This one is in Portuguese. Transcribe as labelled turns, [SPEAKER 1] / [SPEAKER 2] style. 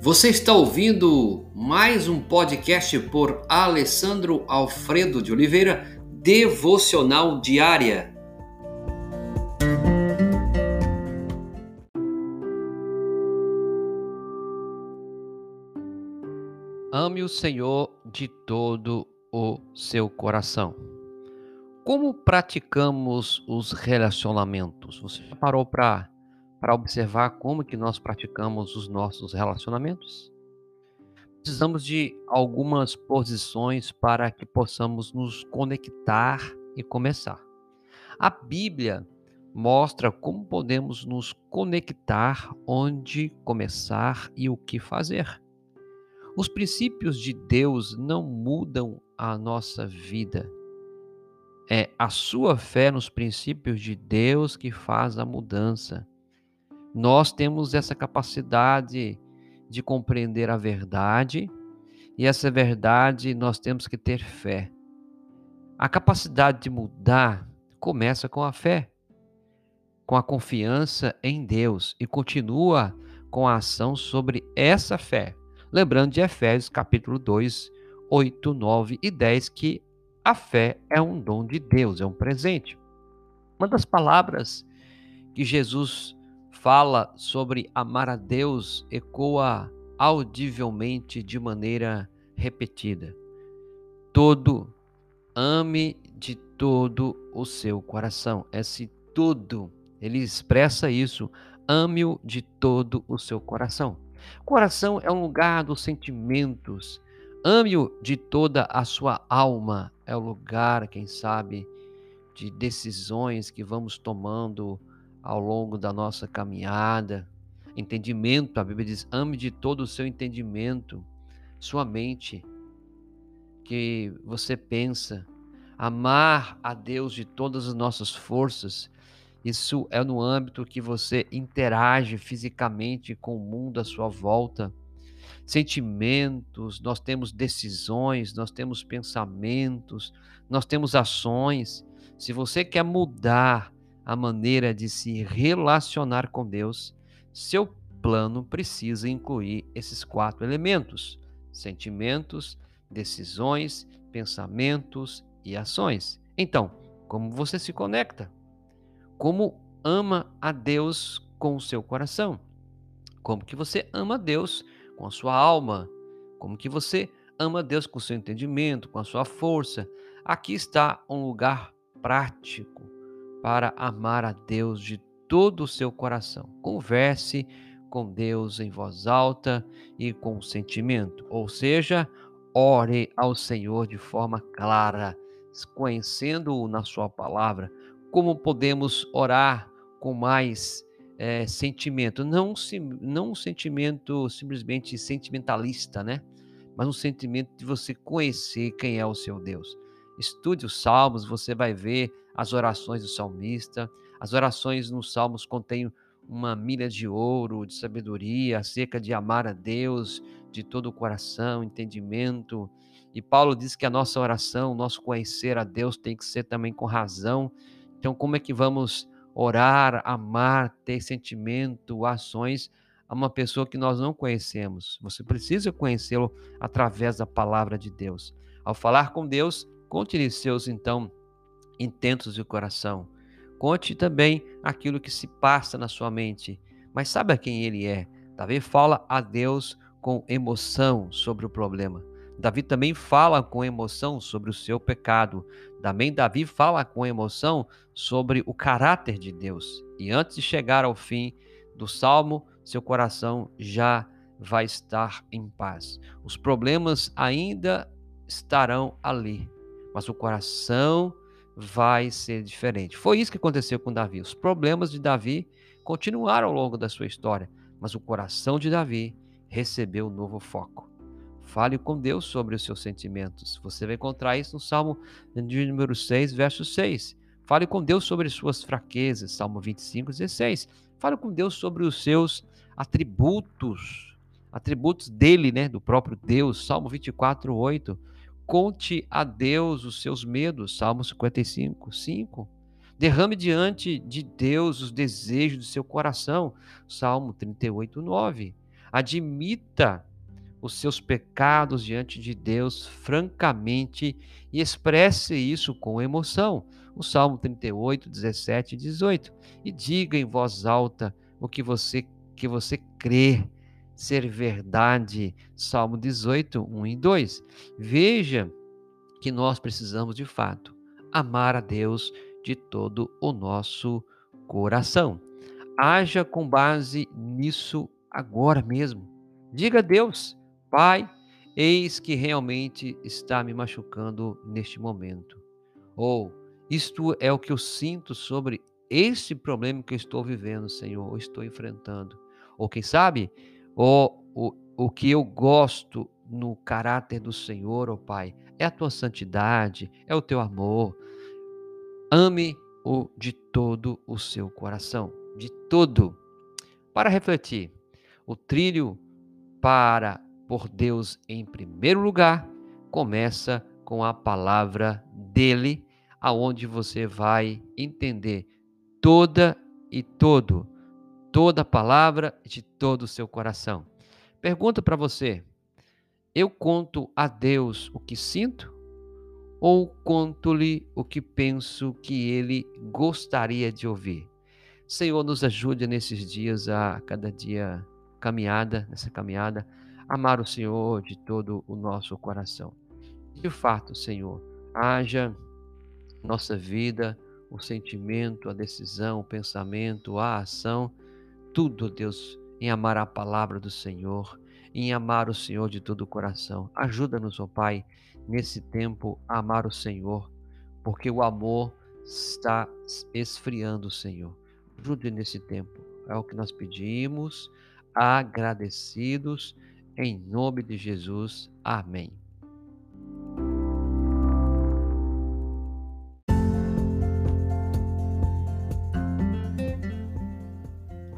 [SPEAKER 1] Você está ouvindo mais um podcast por Alessandro Alfredo de Oliveira, Devocional Diária. Ame o Senhor de todo o seu coração. Como praticamos os relacionamentos? Você parou para para observar como que nós praticamos os nossos relacionamentos? Precisamos de algumas posições para que possamos nos conectar e começar. A Bíblia mostra como podemos nos conectar, onde começar e o que fazer. Os princípios de Deus não mudam a nossa vida. É a sua fé nos princípios de Deus que faz a mudança. Nós temos essa capacidade de compreender a verdade e essa verdade nós temos que ter fé. A capacidade de mudar começa com a fé, com a confiança em Deus e continua com a ação sobre essa fé. Lembrando de Efésios capítulo 2, 8, 9 e 10 que a fé é um dom de Deus, é um presente. Uma das palavras que Jesus fala sobre amar a Deus ecoa audivelmente de maneira repetida. Todo, ame de todo o seu coração. Esse tudo, ele expressa isso. Ame-o de todo o seu coração. Coração é um lugar dos sentimentos. Ame-o de toda a sua alma. É o lugar, quem sabe, de decisões que vamos tomando ao longo da nossa caminhada. Entendimento, a Bíblia diz: ame de todo o seu entendimento, sua mente, que você pensa, amar a Deus de todas as nossas forças. Isso é no âmbito que você interage fisicamente com o mundo à sua volta. Sentimentos, nós temos decisões, nós temos pensamentos, nós temos ações. Se você quer mudar a maneira de se relacionar com Deus, seu plano precisa incluir esses quatro elementos: sentimentos, decisões, pensamentos e ações. Então, como você se conecta? Como ama a Deus com o seu coração? Como que você ama a Deus com a sua alma? Como que você ama a Deus com o seu entendimento, com a sua força? Aqui está um lugar prático para amar a Deus de todo o seu coração. Converse com Deus em voz alta e com sentimento, ou seja, ore ao Senhor de forma clara, conhecendo-o na Sua palavra. Como podemos orar com mais é, sentimento? Não, não um sentimento simplesmente sentimentalista, né? Mas um sentimento de você conhecer quem é o seu Deus. Estude os Salmos, você vai ver as orações do salmista. As orações nos Salmos contêm uma milha de ouro, de sabedoria, acerca de amar a Deus de todo o coração, entendimento. E Paulo diz que a nossa oração, o nosso conhecer a Deus tem que ser também com razão. Então, como é que vamos orar, amar, ter sentimento, ações a uma pessoa que nós não conhecemos? Você precisa conhecê-lo através da palavra de Deus. Ao falar com Deus, Conte-lhe seus, então, intentos de coração. Conte também aquilo que se passa na sua mente. Mas sabe a quem ele é? Davi fala a Deus com emoção sobre o problema. Davi também fala com emoção sobre o seu pecado. Também Davi fala com emoção sobre o caráter de Deus. E antes de chegar ao fim do salmo, seu coração já vai estar em paz. Os problemas ainda estarão ali, mas o coração vai ser diferente. Foi isso que aconteceu com Davi. Os problemas de Davi continuaram ao longo da sua história, mas o coração de Davi recebeu um novo foco. Fale com Deus sobre os seus sentimentos. Você vai encontrar isso no Salmo de número 6, verso 6. Fale com Deus sobre suas fraquezas, Salmo 25, 16. Fale com Deus sobre os seus atributos, atributos dele, né, do próprio Deus, Salmo 24, 8. Conte a Deus os seus medos, Salmo 55, 5. Derrame diante de Deus os desejos do seu coração, Salmo 38, 9. Admita os seus pecados diante de Deus francamente e expresse isso com emoção. O Salmo 38, 17 e 18. E diga em voz alta o que você que você crê ser verdade. Salmo 18, 1 e 2. Veja que nós precisamos de fato amar a Deus de todo o nosso coração. Haja com base nisso agora mesmo. Diga a Deus, Pai, eis que realmente está me machucando neste momento. Ou isto é o que eu sinto sobre este problema que eu estou vivendo, Senhor, ou estou enfrentando. Ou quem sabe, ou, o, o que eu gosto no caráter do Senhor, ó oh Pai, é a tua santidade, é o teu amor. Ame-o de todo o seu coração, de todo. Para refletir, o trilho para por Deus em primeiro lugar começa com a palavra dele, aonde você vai entender toda e todo, toda a palavra de todo o seu coração. Pergunta para você: eu conto a Deus o que sinto ou conto-lhe o que penso que ele gostaria de ouvir? Senhor, nos ajude nesses dias a cada dia caminhada, nessa caminhada, amar o Senhor de todo o nosso coração. De fato, Senhor, haja nossa vida, o sentimento, a decisão, o pensamento, a ação, tudo, Deus, em amar a palavra do Senhor, em amar o Senhor de todo o coração. Ajuda-nos, ó Pai, nesse tempo a amar o Senhor, porque o amor está esfriando, Senhor. Ajude nesse tempo. É o que nós pedimos, agradecidos, em nome de Jesus. Amém.